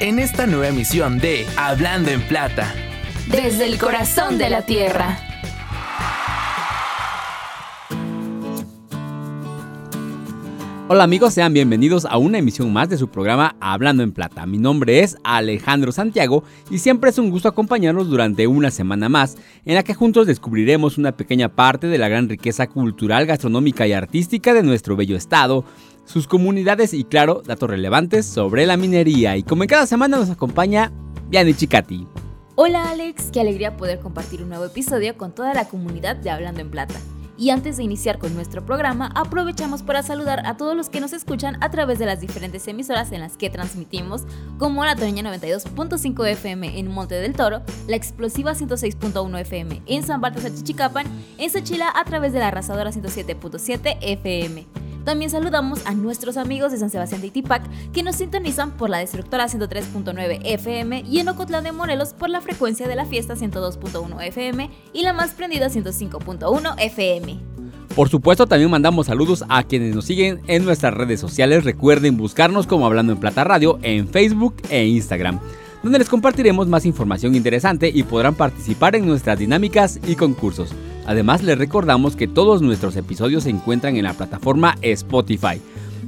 en esta nueva emisión de Hablando en Plata. Desde el corazón de la tierra. Hola amigos, sean bienvenidos a una emisión más de su programa Hablando en Plata. Mi nombre es Alejandro Santiago y siempre es un gusto acompañarnos durante una semana más en la que juntos descubriremos una pequeña parte de la gran riqueza cultural, gastronómica y artística de nuestro bello estado, sus comunidades y claro, datos relevantes sobre la minería. Y como en cada semana nos acompaña Yanni Chicati. Hola Alex, qué alegría poder compartir un nuevo episodio con toda la comunidad de Hablando en Plata. Y antes de iniciar con nuestro programa, aprovechamos para saludar a todos los que nos escuchan a través de las diferentes emisoras en las que transmitimos, como la Toña 92.5 FM en Monte del Toro, la Explosiva 106.1 FM en San Baltasar Chichicapan, en Sechila a través de la Arrasadora 107.7 FM. También saludamos a nuestros amigos de San Sebastián de Itipac que nos sintonizan por la destructora 103.9 FM y en Ocotlán de Morelos por la frecuencia de la fiesta 102.1 FM y la más prendida 105.1 FM. Por supuesto, también mandamos saludos a quienes nos siguen en nuestras redes sociales. Recuerden buscarnos como Hablando en Plata Radio en Facebook e Instagram donde les compartiremos más información interesante y podrán participar en nuestras dinámicas y concursos. Además, les recordamos que todos nuestros episodios se encuentran en la plataforma Spotify.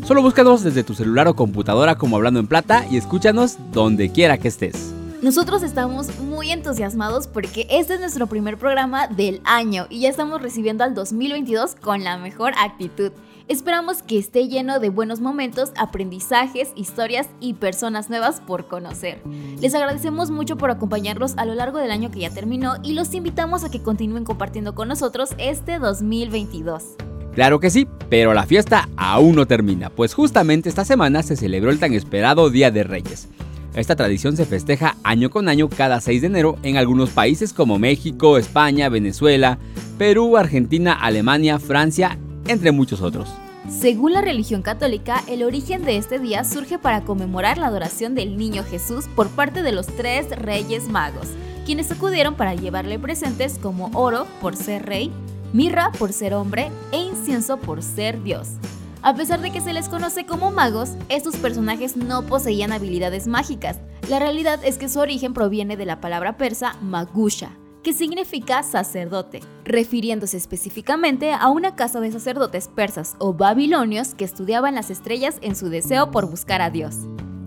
Solo búscanos desde tu celular o computadora como Hablando en Plata y escúchanos donde quiera que estés. Nosotros estamos muy entusiasmados porque este es nuestro primer programa del año y ya estamos recibiendo al 2022 con la mejor actitud. Esperamos que esté lleno de buenos momentos, aprendizajes, historias y personas nuevas por conocer. Les agradecemos mucho por acompañarnos a lo largo del año que ya terminó y los invitamos a que continúen compartiendo con nosotros este 2022. Claro que sí, pero la fiesta aún no termina, pues justamente esta semana se celebró el tan esperado Día de Reyes. Esta tradición se festeja año con año cada 6 de enero en algunos países como México, España, Venezuela, Perú, Argentina, Alemania, Francia entre muchos otros. Según la religión católica, el origen de este día surge para conmemorar la adoración del niño Jesús por parte de los tres reyes magos, quienes acudieron para llevarle presentes como oro por ser rey, mirra por ser hombre e incienso por ser Dios. A pesar de que se les conoce como magos, estos personajes no poseían habilidades mágicas. La realidad es que su origen proviene de la palabra persa magusha, que significa sacerdote, refiriéndose específicamente a una casa de sacerdotes persas o babilonios que estudiaban las estrellas en su deseo por buscar a Dios.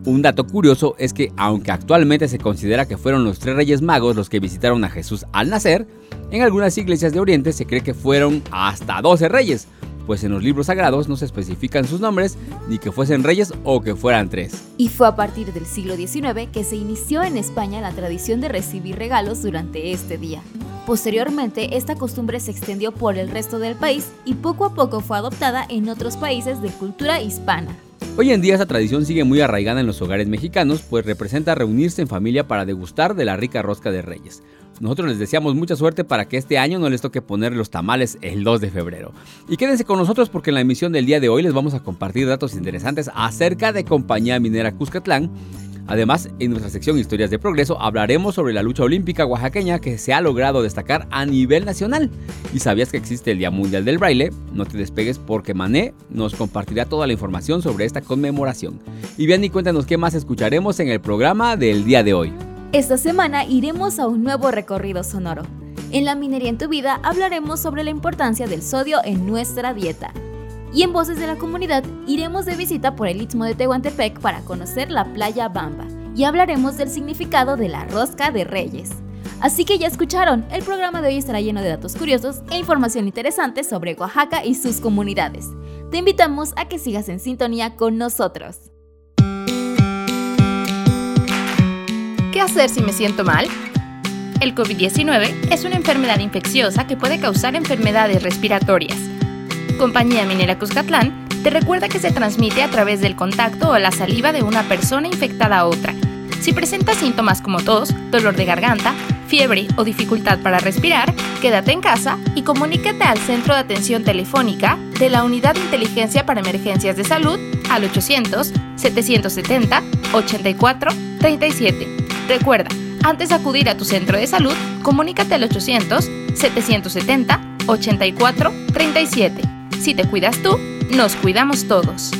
Un dato curioso es que aunque actualmente se considera que fueron los tres reyes magos los que visitaron a Jesús al nacer, en algunas iglesias de Oriente se cree que fueron hasta 12 reyes, pues en los libros sagrados no se especifican sus nombres ni que fuesen reyes o que fueran tres. Y fue a partir del siglo XIX que se inició en España la tradición de recibir regalos durante este día. Posteriormente, esta costumbre se extendió por el resto del país y poco a poco fue adoptada en otros países de cultura hispana. Hoy en día esta tradición sigue muy arraigada en los hogares mexicanos, pues representa reunirse en familia para degustar de la rica rosca de reyes. Nosotros les deseamos mucha suerte para que este año no les toque poner los tamales el 2 de febrero. Y quédense con nosotros porque en la emisión del día de hoy les vamos a compartir datos interesantes acerca de Compañía Minera Cuscatlán. Además, en nuestra sección Historias de Progreso hablaremos sobre la lucha olímpica oaxaqueña que se ha logrado destacar a nivel nacional. ¿Y sabías que existe el Día Mundial del Braille? No te despegues porque Mané nos compartirá toda la información sobre esta conmemoración. Y bien, y cuéntanos qué más escucharemos en el programa del día de hoy. Esta semana iremos a un nuevo recorrido sonoro. En La Minería en tu Vida hablaremos sobre la importancia del sodio en nuestra dieta. Y en Voces de la Comunidad iremos de visita por el Istmo de Tehuantepec para conocer la playa Bamba y hablaremos del significado de la rosca de reyes. Así que ya escucharon, el programa de hoy estará lleno de datos curiosos e información interesante sobre Oaxaca y sus comunidades. Te invitamos a que sigas en sintonía con nosotros. ¿Qué hacer si me siento mal? El COVID-19 es una enfermedad infecciosa que puede causar enfermedades respiratorias. Compañía Minera Cuscatlán te recuerda que se transmite a través del contacto o la saliva de una persona infectada a otra. Si presentas síntomas como tos, dolor de garganta, fiebre o dificultad para respirar, quédate en casa y comunícate al Centro de Atención Telefónica de la Unidad de Inteligencia para Emergencias de Salud al 800-770-8437. Recuerda, antes de acudir a tu centro de salud, comunícate al 800-770-8437. Si te cuidas tú, nos cuidamos todos.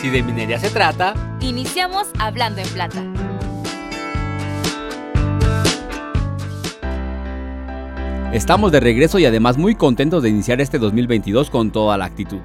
Si de minería se trata, Iniciamos hablando en plata. estamos de regreso y además muy contentos de iniciar este 2022 con toda la actitud.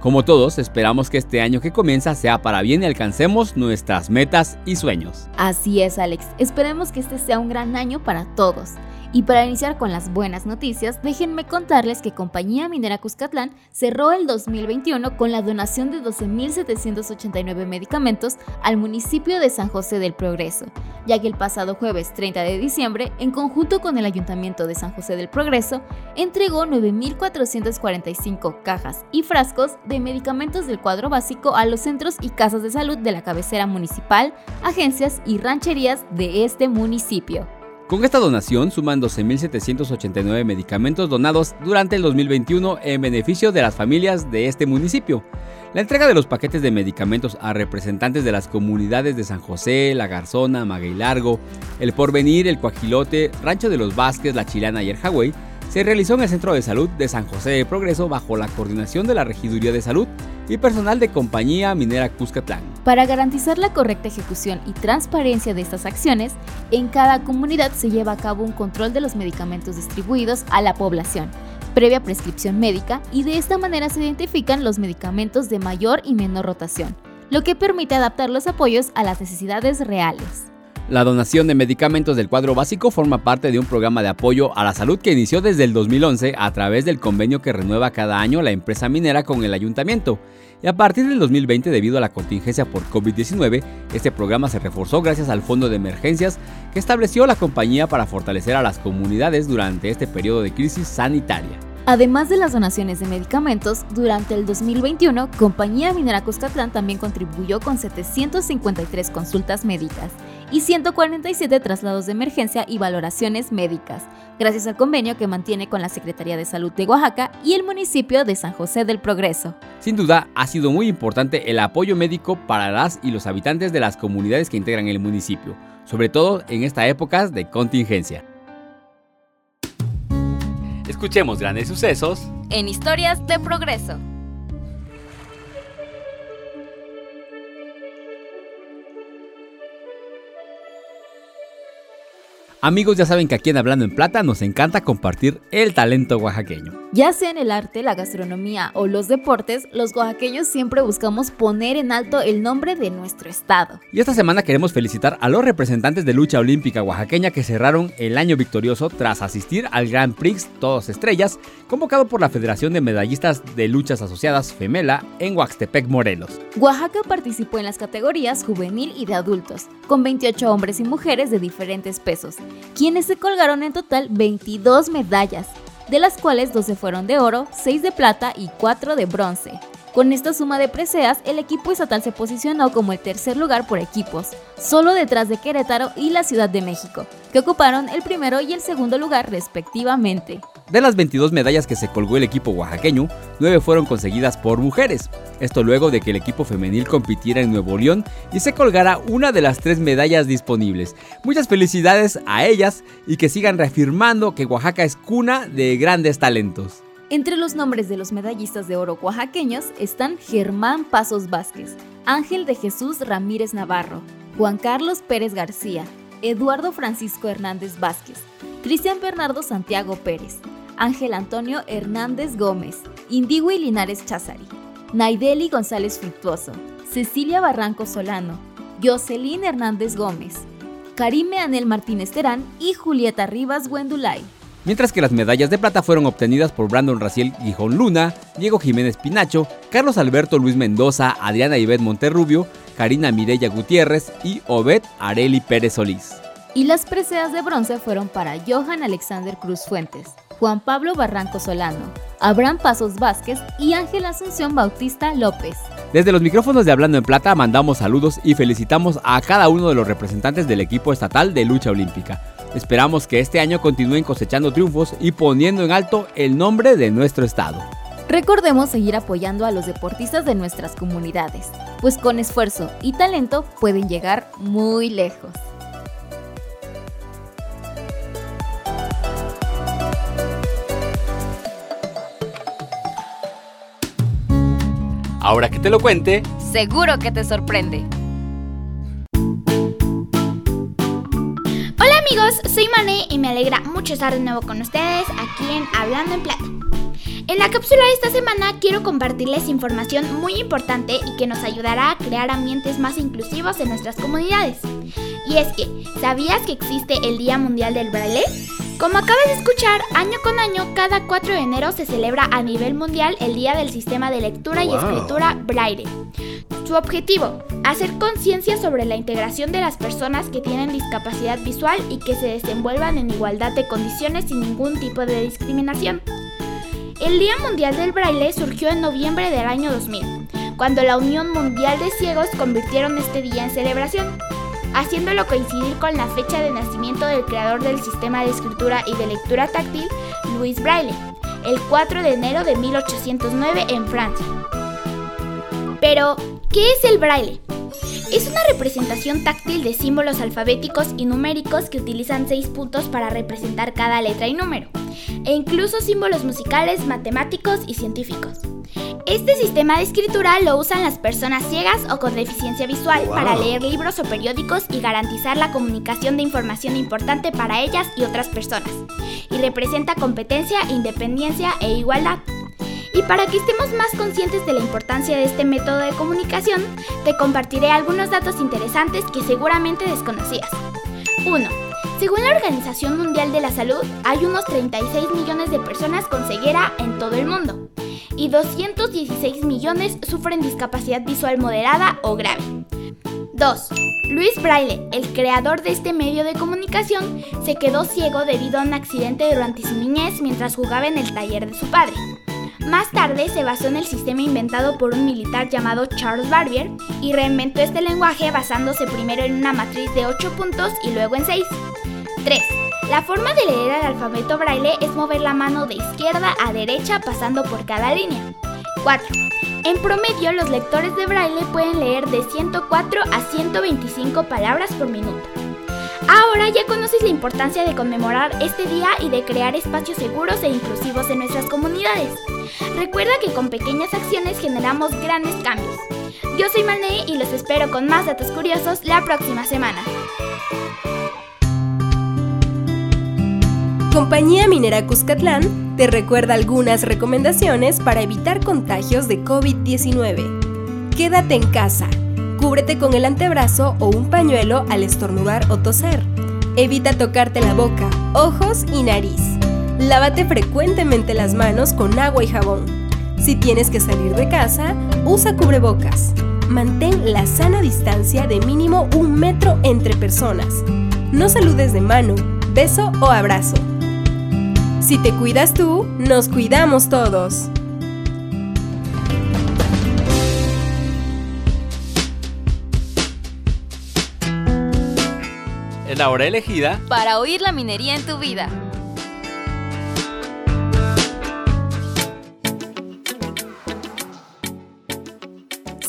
Como todos, esperamos que este año que comienza sea para bien y alcancemos nuestras metas y sueños. Así es, Alex. Esperemos que este sea un gran año para todos. Y para iniciar con las buenas noticias, déjenme contarles que Compañía Minera Cuscatlán cerró el 2021 con la donación de 12.789 medicamentos al municipio de San José del Progreso, ya que el pasado jueves 30 de diciembre, en conjunto con el Ayuntamiento de San José del Progreso, entregó 9.445 cajas y frascos de medicamentos del cuadro básico a los centros y casas de salud de la cabecera municipal, agencias y rancherías de este municipio. Con esta donación suman 12.789 medicamentos donados durante el 2021 en beneficio de las familias de este municipio. La entrega de los paquetes de medicamentos a representantes de las comunidades de San José, La Garzona, Maguey Largo, El Porvenir, El Coajilote, Rancho de los Vázquez, La Chilana y El Hawái se realizó en el Centro de Salud de San José de Progreso bajo la coordinación de la Regiduría de Salud y personal de Compañía Minera Cuscatlán. Para garantizar la correcta ejecución y transparencia de estas acciones, en cada comunidad se lleva a cabo un control de los medicamentos distribuidos a la población, previa prescripción médica, y de esta manera se identifican los medicamentos de mayor y menor rotación, lo que permite adaptar los apoyos a las necesidades reales. La donación de medicamentos del cuadro básico forma parte de un programa de apoyo a la salud que inició desde el 2011 a través del convenio que renueva cada año la empresa minera con el ayuntamiento. Y a partir del 2020, debido a la contingencia por COVID-19, este programa se reforzó gracias al Fondo de Emergencias que estableció la compañía para fortalecer a las comunidades durante este periodo de crisis sanitaria. Además de las donaciones de medicamentos, durante el 2021, Compañía Minera Cuscatlán también contribuyó con 753 consultas médicas y 147 traslados de emergencia y valoraciones médicas, gracias al convenio que mantiene con la Secretaría de Salud de Oaxaca y el municipio de San José del Progreso. Sin duda, ha sido muy importante el apoyo médico para las y los habitantes de las comunidades que integran el municipio, sobre todo en esta época de contingencia. Escuchemos grandes sucesos En Historias de Progreso. Amigos, ya saben que aquí en Hablando en Plata nos encanta compartir el talento oaxaqueño. Ya sea en el arte, la gastronomía o los deportes, los oaxaqueños siempre buscamos poner en alto el nombre de nuestro estado. Y esta semana queremos felicitar a los representantes de lucha olímpica oaxaqueña que cerraron el año victorioso tras asistir al Grand Prix Todos Estrellas, convocado por la Federación de Medallistas de Luchas Asociadas FEMELA en Huaxtepec, Morelos. Oaxaca participó en las categorías juvenil y de adultos, con 28 hombres y mujeres de diferentes pesos, quienes se colgaron en total 22 medallas, de las cuales 12 fueron de oro, 6 de plata y 4 de bronce. Con esta suma de preseas, el equipo estatal se posicionó como el tercer lugar por equipos, solo detrás de Querétaro y la Ciudad de México, que ocuparon el primero y el segundo lugar respectivamente. De las 22 medallas que se colgó el equipo oaxaqueño, 9 fueron conseguidas por mujeres. Esto luego de que el equipo femenil compitiera en Nuevo León y se colgara una de las tres medallas disponibles. Muchas felicidades a ellas y que sigan reafirmando que Oaxaca es cuna de grandes talentos. Entre los nombres de los medallistas de oro oaxaqueños están Germán Pasos Vázquez, Ángel de Jesús Ramírez Navarro, Juan Carlos Pérez García, Eduardo Francisco Hernández Vázquez, Cristian Bernardo Santiago Pérez, Ángel Antonio Hernández Gómez, Indigui Linares Cházari, Naideli González Fructuoso, Cecilia Barranco Solano, Jocelyn Hernández Gómez, Karime Anel Martínez Terán y Julieta Rivas Wendulay. Mientras que las medallas de plata fueron obtenidas por Brandon Raciel Gijón Luna, Diego Jiménez Pinacho, Carlos Alberto Luis Mendoza, Adriana Ivette Monterrubio, Karina Mireya Gutiérrez y Obed Areli Pérez Solís. Y las preseas de bronce fueron para Johan Alexander Cruz Fuentes, Juan Pablo Barranco Solano, Abraham Pasos Vázquez y Ángel Asunción Bautista López. Desde los micrófonos de Hablando en Plata mandamos saludos y felicitamos a cada uno de los representantes del equipo estatal de lucha olímpica. Esperamos que este año continúen cosechando triunfos y poniendo en alto el nombre de nuestro estado. Recordemos seguir apoyando a los deportistas de nuestras comunidades, pues con esfuerzo y talento pueden llegar muy lejos. Ahora que te lo cuente, seguro que te sorprende. Hola amigos, soy Mané y me alegra mucho estar de nuevo con ustedes aquí en Hablando en Plata. En la cápsula de esta semana quiero compartirles información muy importante y que nos ayudará a crear ambientes más inclusivos en nuestras comunidades. Y es que, ¿sabías que existe el Día Mundial del Braille? Como acabas de escuchar, año con año, cada 4 de enero se celebra a nivel mundial el Día del Sistema de Lectura y Escritura Braille. Su objetivo, hacer conciencia sobre la integración de las personas que tienen discapacidad visual y que se desenvuelvan en igualdad de condiciones sin ningún tipo de discriminación. El Día Mundial del Braille surgió en noviembre del año 2000, cuando la Unión Mundial de Ciegos convirtieron este día en celebración, haciéndolo coincidir con la fecha de nacimiento del creador del sistema de escritura y de lectura táctil, Louis Braille, el 4 de enero de 1809 en Francia. Pero, ¿qué es el braille? Es una representación táctil de símbolos alfabéticos y numéricos que utilizan seis puntos para representar cada letra y número, e incluso símbolos musicales, matemáticos y científicos. Este sistema de escritura lo usan las personas ciegas o con deficiencia visual para leer libros o periódicos y garantizar la comunicación de información importante para ellas y otras personas, y representa competencia, independencia e igualdad. Y para que estemos más conscientes de la importancia de este método de comunicación, te compartiré algunos datos interesantes que seguramente desconocías. 1. Según la Organización Mundial de la Salud, hay unos 36 millones de personas con ceguera en todo el mundo y 216 millones sufren discapacidad visual moderada o grave. 2. Luis Braille, el creador de este medio de comunicación, se quedó ciego debido a un accidente durante su niñez mientras jugaba en el taller de su padre. Más tarde se basó en el sistema inventado por un militar llamado Charles Barbier y reinventó este lenguaje basándose primero en una matriz de 8 puntos y luego en 6. 3. La forma de leer el alfabeto braille es mover la mano de izquierda a derecha pasando por cada línea. 4. En promedio, los lectores de braille pueden leer de 104 a 125 palabras por minuto. Ahora ya conoces la importancia de conmemorar este día y de crear espacios seguros e inclusivos en nuestras comunidades. Recuerda que con pequeñas acciones generamos grandes cambios. Yo soy Mané y los espero con más datos curiosos la próxima semana. Compañía Minera Cuscatlán te recuerda algunas recomendaciones para evitar contagios de COVID-19. Quédate en casa. Cúbrete con el antebrazo o un pañuelo al estornudar o toser. Evita tocarte la boca, ojos y nariz. Lávate frecuentemente las manos con agua y jabón. Si tienes que salir de casa, usa cubrebocas. Mantén la sana distancia de mínimo un metro entre personas. No saludes de mano, beso o abrazo. Si te cuidas tú, nos cuidamos todos. Es la hora elegida para oír la minería en tu vida.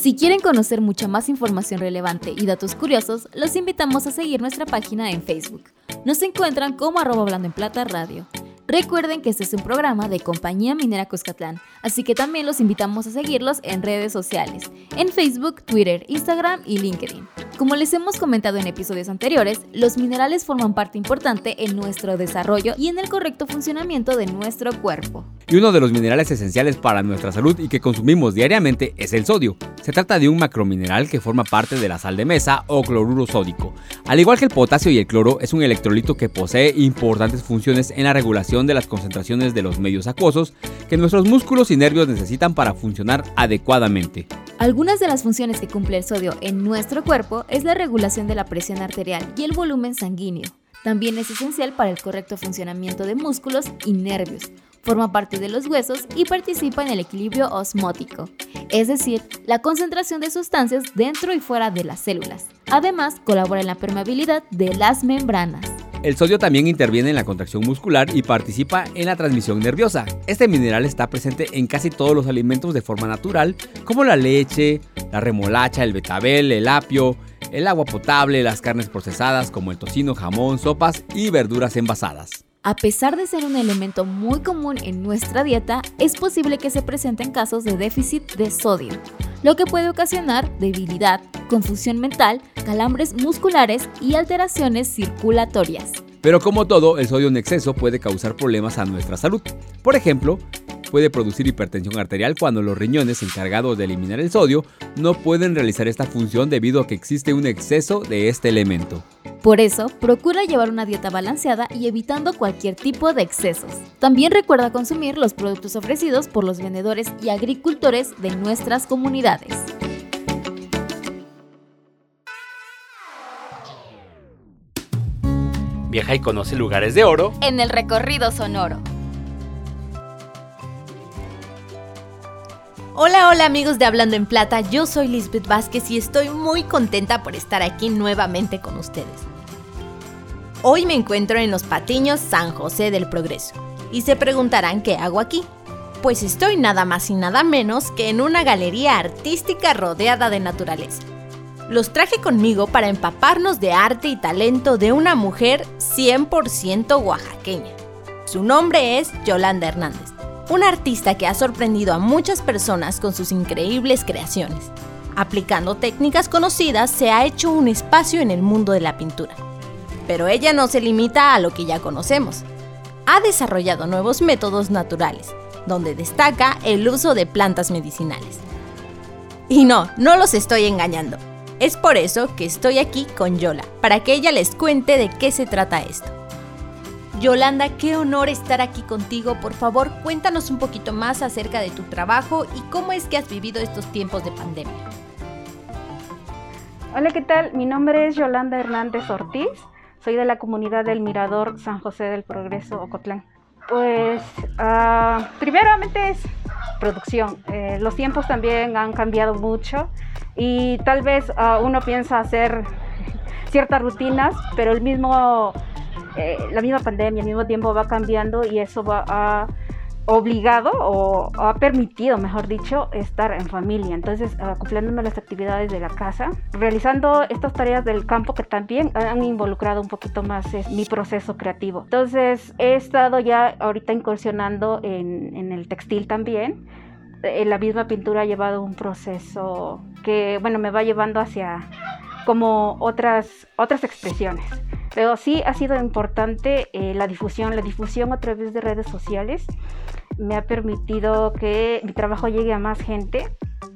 Si quieren conocer mucha más información relevante y datos curiosos, los invitamos a seguir nuestra página en Facebook. Nos encuentran como arroba hablando en plata radio. Recuerden que este es un programa de Compañía Minera Cuscatlán, así que también los invitamos a seguirlos en redes sociales, en Facebook, Twitter, Instagram y LinkedIn. Como les hemos comentado en episodios anteriores, los minerales forman parte importante en nuestro desarrollo y en el correcto funcionamiento de nuestro cuerpo. Y uno de los minerales esenciales para nuestra salud y que consumimos diariamente es el sodio. Se trata de un macromineral que forma parte de la sal de mesa o cloruro sódico. Al igual que el potasio y el cloro, es un electrolito que posee importantes funciones en la regulación de las concentraciones de los medios acuosos que nuestros músculos y nervios necesitan para funcionar adecuadamente. Algunas de las funciones que cumple el sodio en nuestro cuerpo es la regulación de la presión arterial y el volumen sanguíneo. También es esencial para el correcto funcionamiento de músculos y nervios. Forma parte de los huesos y participa en el equilibrio osmótico, es decir, la concentración de sustancias dentro y fuera de las células. Además, colabora en la permeabilidad de las membranas. El sodio también interviene en la contracción muscular y participa en la transmisión nerviosa. Este mineral está presente en casi todos los alimentos de forma natural, como la leche, la remolacha, el betabel, el apio, el agua potable, las carnes procesadas como el tocino, jamón, sopas y verduras envasadas. A pesar de ser un elemento muy común en nuestra dieta, es posible que se presenten casos de déficit de sodio, lo que puede ocasionar debilidad, confusión mental, calambres musculares y alteraciones circulatorias. Pero como todo, el sodio en exceso puede causar problemas a nuestra salud. Por ejemplo, puede producir hipertensión arterial cuando los riñones encargados de eliminar el sodio no pueden realizar esta función debido a que existe un exceso de este elemento. Por eso, procura llevar una dieta balanceada y evitando cualquier tipo de excesos. También recuerda consumir los productos ofrecidos por los vendedores y agricultores de nuestras comunidades. Viaja y conoce lugares de oro en el recorrido sonoro. Hola, hola amigos de Hablando en Plata, yo soy Lisbeth Vázquez y estoy muy contenta por estar aquí nuevamente con ustedes. Hoy me encuentro en los Patiños San José del Progreso y se preguntarán qué hago aquí. Pues estoy nada más y nada menos que en una galería artística rodeada de naturaleza. Los traje conmigo para empaparnos de arte y talento de una mujer 100% oaxaqueña. Su nombre es Yolanda Hernández un artista que ha sorprendido a muchas personas con sus increíbles creaciones. Aplicando técnicas conocidas, se ha hecho un espacio en el mundo de la pintura. Pero ella no se limita a lo que ya conocemos. Ha desarrollado nuevos métodos naturales, donde destaca el uso de plantas medicinales. Y no, no los estoy engañando. Es por eso que estoy aquí con Yola, para que ella les cuente de qué se trata esto. Yolanda, qué honor estar aquí contigo. Por favor, cuéntanos un poquito más acerca de tu trabajo y cómo es que has vivido estos tiempos de pandemia. Hola, ¿qué tal? Mi nombre es Yolanda Hernández Ortiz. Soy de la comunidad del Mirador San José del Progreso, Ocotlán. Pues, uh, primeramente es producción. Eh, los tiempos también han cambiado mucho y tal vez ah, uno piensa hacer ciertas rutinas, pero el mismo eh, la misma pandemia al mismo tiempo va cambiando y eso va obligado o ha permitido, mejor dicho, estar en familia. Entonces, acoplándonos las actividades de la casa, realizando estas tareas del campo que también han involucrado un poquito más mi proceso creativo. Entonces, he estado ya ahorita incursionando en, el textil también. En la misma pintura ha llevado un proceso que, bueno, me va llevando hacia como otras, otras expresiones. Pero sí ha sido importante eh, la difusión, la difusión a través de redes sociales me ha permitido que mi trabajo llegue a más gente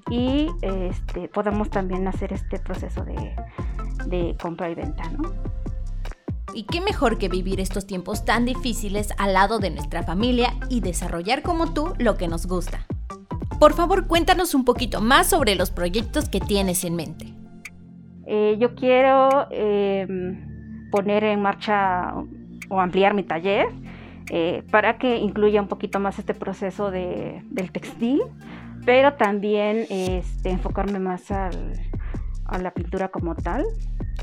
y este, podamos también hacer este proceso de, de compra y venta, ¿no? Y qué mejor que vivir estos tiempos tan difíciles al lado de nuestra familia y desarrollar como tú lo que nos gusta. Por favor, cuéntanos un poquito más sobre los proyectos que tienes en mente. Eh, yo quiero em, poner en marcha o ampliar mi taller eh, para que incluya un poquito más este proceso de, del textil, pero también este, enfocarme más al, a la pintura como tal.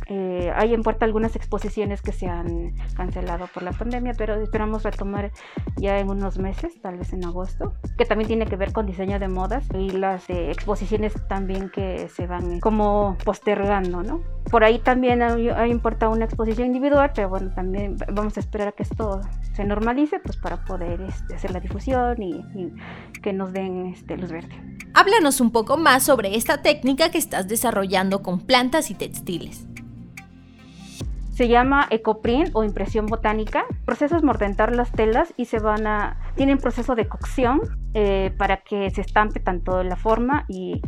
Eh, hay en puerta algunas exposiciones que se han cancelado por la pandemia, pero esperamos retomar ya en unos meses, tal vez en agosto, que también tiene que ver con diseño de modas y las eh, exposiciones también que se van como postergando, ¿no? Por ahí también hay, hay una exposición individual, pero bueno, también vamos a esperar a que esto se normalice, pues para poder este, hacer la difusión y, que nos den este, luz verde. Háblanos un poco más sobre esta técnica que estás desarrollando con plantas y textiles. Se llama ecoprint o impresión botánica. El proceso es mordentar las telas y se van a tienen proceso de cocción eh, para que se estampe tanto la forma y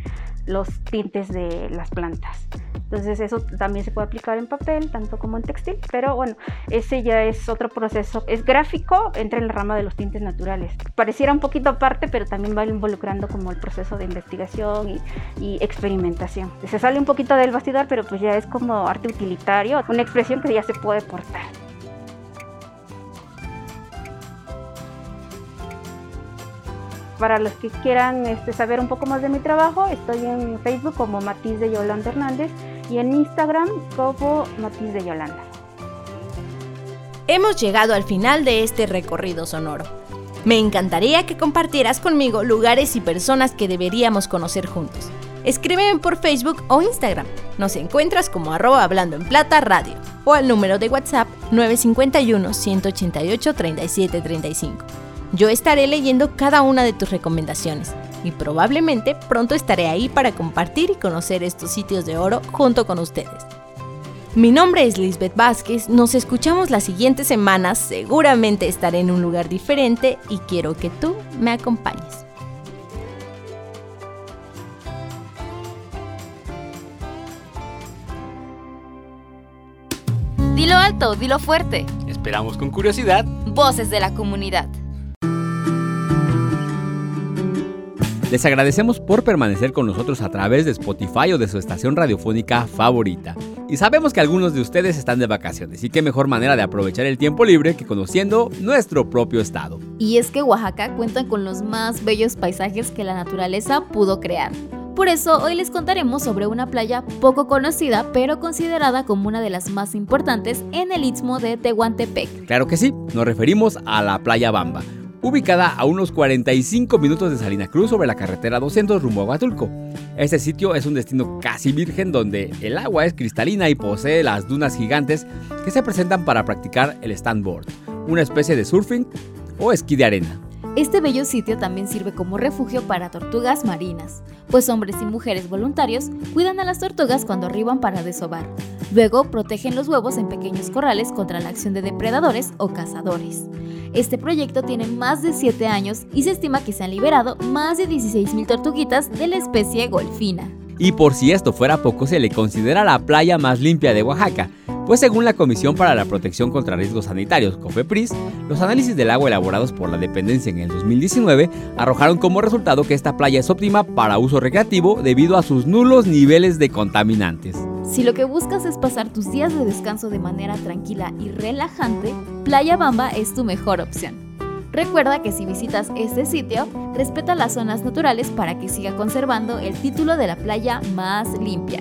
los tintes de las plantas. Entonces eso también se puede aplicar en papel, tanto como en textil, pero bueno, ese ya es otro proceso. Es gráfico, entra en la rama de los tintes naturales. Pareciera un poquito aparte, pero también va involucrando como el proceso de investigación y, experimentación. Se sale un poquito del bastidor, pero pues ya es como arte utilitario, una expresión que ya se puede portar. para los que quieran este, saber un poco más de mi trabajo, estoy en Facebook como Matiz de Yolanda Hernández y en Instagram como Matiz de Yolanda. Hemos llegado al final de este recorrido sonoro. Me encantaría que compartieras conmigo lugares y personas que deberíamos conocer juntos. Escríbeme por Facebook o Instagram. Nos encuentras como arroba hablando en plata radio o al número de WhatsApp 951-188-3735. Yo estaré leyendo cada una de tus recomendaciones y probablemente pronto estaré ahí para compartir y conocer estos sitios de oro junto con ustedes. Mi nombre es Lisbeth Vázquez, nos escuchamos las siguientes semanas, seguramente estaré en un lugar diferente y quiero que tú me acompañes. Dilo alto, dilo fuerte. Esperamos con curiosidad. Voces de la comunidad. Les agradecemos por permanecer con nosotros a través de Spotify o de su estación radiofónica favorita. Y sabemos que algunos de ustedes están de vacaciones y qué mejor manera de aprovechar el tiempo libre que conociendo nuestro propio estado. Y es que Oaxaca cuenta con los más bellos paisajes que la naturaleza pudo crear. Por eso hoy les contaremos sobre una playa poco conocida pero considerada como una de las más importantes en el istmo de Tehuantepec. Claro que sí, nos referimos a la playa Bamba, ubicada a unos 45 minutos de Salina Cruz sobre la carretera 200 rumbo a Huatulco. Este sitio es un destino casi virgen donde el agua es cristalina y posee las dunas gigantes que se presentan para practicar el standboard, una especie de surfing o esquí de arena. Este bello sitio también sirve como refugio para tortugas marinas, pues hombres y mujeres voluntarios cuidan a las tortugas cuando arriban para desovar. Luego protegen los huevos en pequeños corrales contra la acción de depredadores o cazadores. Este proyecto tiene más de 7 años y se estima que se han liberado más de 16.000 tortuguitas de la especie golfina. Y por si esto fuera poco, se le considera la playa más limpia de Oaxaca, pues según la Comisión para la Protección contra Riesgos Sanitarios, COFEPRIS, los análisis del agua elaborados por la dependencia en el 2019 arrojaron como resultado que esta playa es óptima para uso recreativo debido a sus nulos niveles de contaminantes. Si lo que buscas es pasar tus días de descanso de manera tranquila y relajante, Playa Bamba es tu mejor opción. Recuerda que si visitas este sitio, respeta las zonas naturales para que siga conservando el título de la playa más limpia.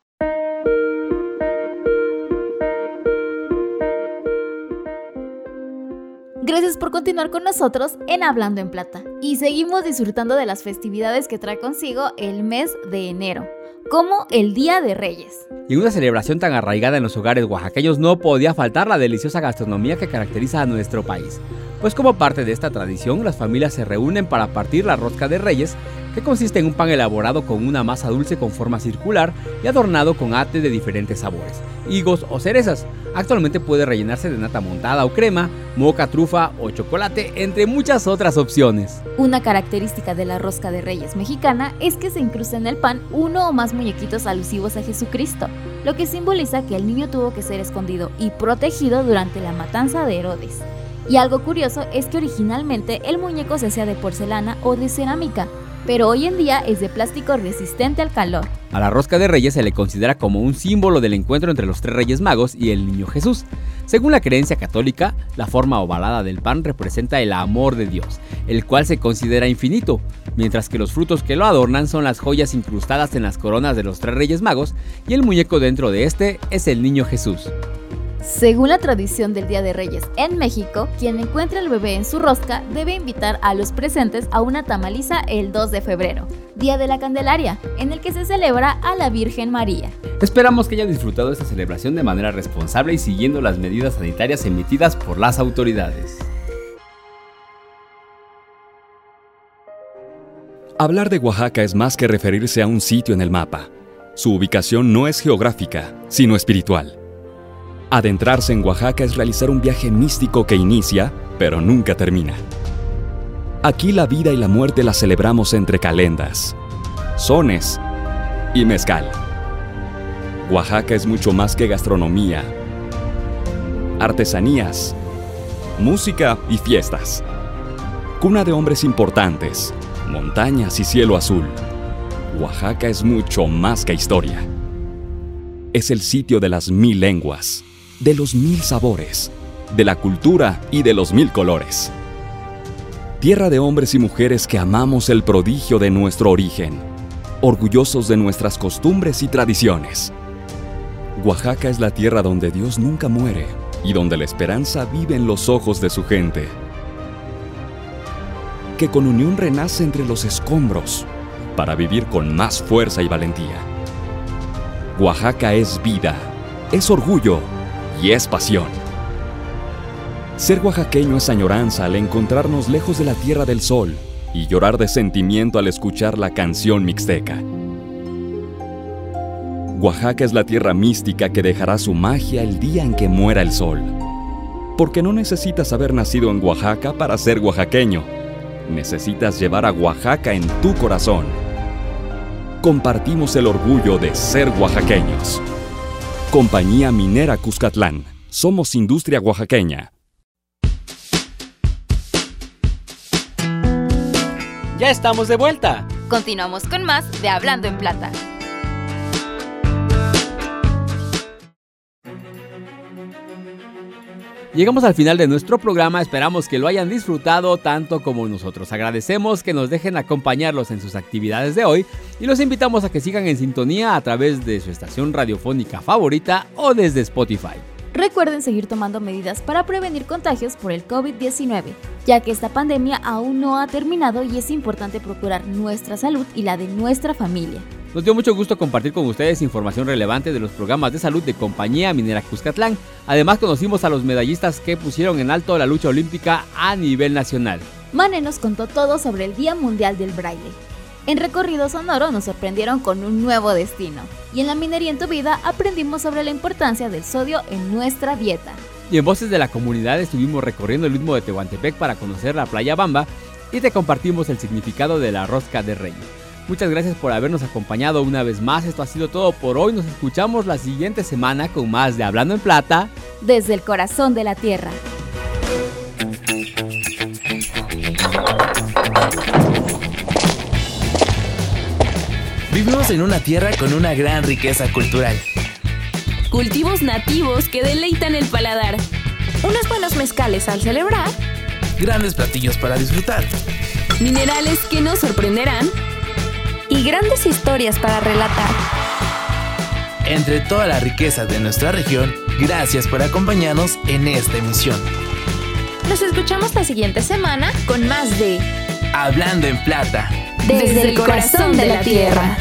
Gracias por continuar con nosotros en Hablando en Plata. Y seguimos disfrutando de las festividades que trae consigo el mes de enero, como el Día de Reyes. Y en una celebración tan arraigada en los hogares oaxaqueños no podía faltar la deliciosa gastronomía que caracteriza a nuestro país. Pues como parte de esta tradición, las familias se reúnen para partir la rosca de reyes, que consiste en un pan elaborado con una masa dulce con forma circular y adornado con ate de diferentes sabores, higos o cerezas. Actualmente puede rellenarse de nata montada o crema, moca, trufa o chocolate, entre muchas otras opciones. Una característica de la rosca de reyes mexicana es que se incrusta en el pan uno o más muñequitos alusivos a Jesucristo, lo que simboliza que el niño tuvo que ser escondido y protegido durante la matanza de Herodes. Y algo curioso es que originalmente el muñeco se hacía de porcelana o de cerámica, pero hoy en día es de plástico resistente al calor. A la rosca de reyes se le considera como un símbolo del encuentro entre los tres reyes magos y el niño Jesús. Según la creencia católica, la forma ovalada del pan representa el amor de Dios, el cual se considera infinito, mientras que los frutos que lo adornan son las joyas incrustadas en las coronas de los tres reyes magos y el muñeco dentro de este es el niño Jesús. Según la tradición del Día de Reyes en México, quien encuentre al bebé en su rosca debe invitar a los presentes a una tamaliza el 2 de febrero, Día de la Candelaria, en el que se celebra a la Virgen María. Esperamos que haya disfrutado esta celebración de manera responsable y siguiendo las medidas sanitarias emitidas por las autoridades. Hablar de Oaxaca es más que referirse a un sitio en el mapa. Su ubicación no es geográfica, sino espiritual Adentrarse en Oaxaca es realizar un viaje místico que inicia, pero nunca termina. Aquí la vida y la muerte la celebramos entre calendas, sones y mezcal. Oaxaca es mucho más que gastronomía, artesanías, música y fiestas. Cuna de hombres importantes, montañas y cielo azul. Oaxaca es mucho más que historia. Es el sitio de las mil lenguas, de los mil sabores, de la cultura y de los mil colores. Tierra de hombres y mujeres que amamos el prodigio de nuestro origen, orgullosos de nuestras costumbres y tradiciones. Oaxaca es la tierra donde Dios nunca muere y donde la esperanza vive en los ojos de su gente. Que con unión renace entre los escombros para vivir con más fuerza y valentía. Oaxaca es vida, es orgullo y es pasión. Ser oaxaqueño es añoranza al encontrarnos lejos de la Tierra del Sol y llorar de sentimiento al escuchar la canción mixteca. Oaxaca es la tierra mística que dejará su magia el día en que muera el sol. Porque no necesitas haber nacido en Oaxaca para ser oaxaqueño. Necesitas llevar a Oaxaca en tu corazón. Compartimos el orgullo de ser oaxaqueños. Compañía Minera Cuscatlán. Somos industria oaxaqueña. Ya estamos de vuelta. Continuamos con más de Hablando en Plata. Llegamos al final de nuestro programa, esperamos que lo hayan disfrutado tanto como nosotros. Agradecemos que nos dejen acompañarlos en sus actividades de hoy y los invitamos a que sigan en sintonía a través de su estación radiofónica favorita o desde Spotify. Recuerden seguir tomando medidas para prevenir contagios por el COVID-19, ya que esta pandemia aún no ha terminado y es importante procurar nuestra salud y la de nuestra familia. Nos dio mucho gusto compartir con ustedes información relevante de los programas de salud de Compañía Minera Cuscatlán. Además conocimos a los medallistas que pusieron en alto la lucha olímpica a nivel nacional. Mane nos contó todo sobre el Día Mundial del Braille. En Recorrido Sonoro nos sorprendieron con un nuevo destino. Y en la minería en tu vida aprendimos sobre la importancia del sodio en nuestra dieta. Y en Voces de la Comunidad estuvimos recorriendo el mismo de Tehuantepec para conocer la playa Bamba y te compartimos el significado de la rosca de reyes. Muchas gracias por habernos acompañado una vez más. Esto ha sido todo por hoy. Nos escuchamos la siguiente semana con más de Hablando en Plata. Desde el corazón de la tierra. Vivimos en una tierra con una gran riqueza cultural. Cultivos nativos que deleitan el paladar. Unos buenos mezcales al celebrar. Grandes platillos para disfrutar. Minerales que nos sorprenderán y grandes historias para relatar. Entre toda la riqueza de nuestra región, gracias por acompañarnos en esta emisión. Nos escuchamos la siguiente semana con más de Hablando en Plata. Desde, el corazón de la tierra.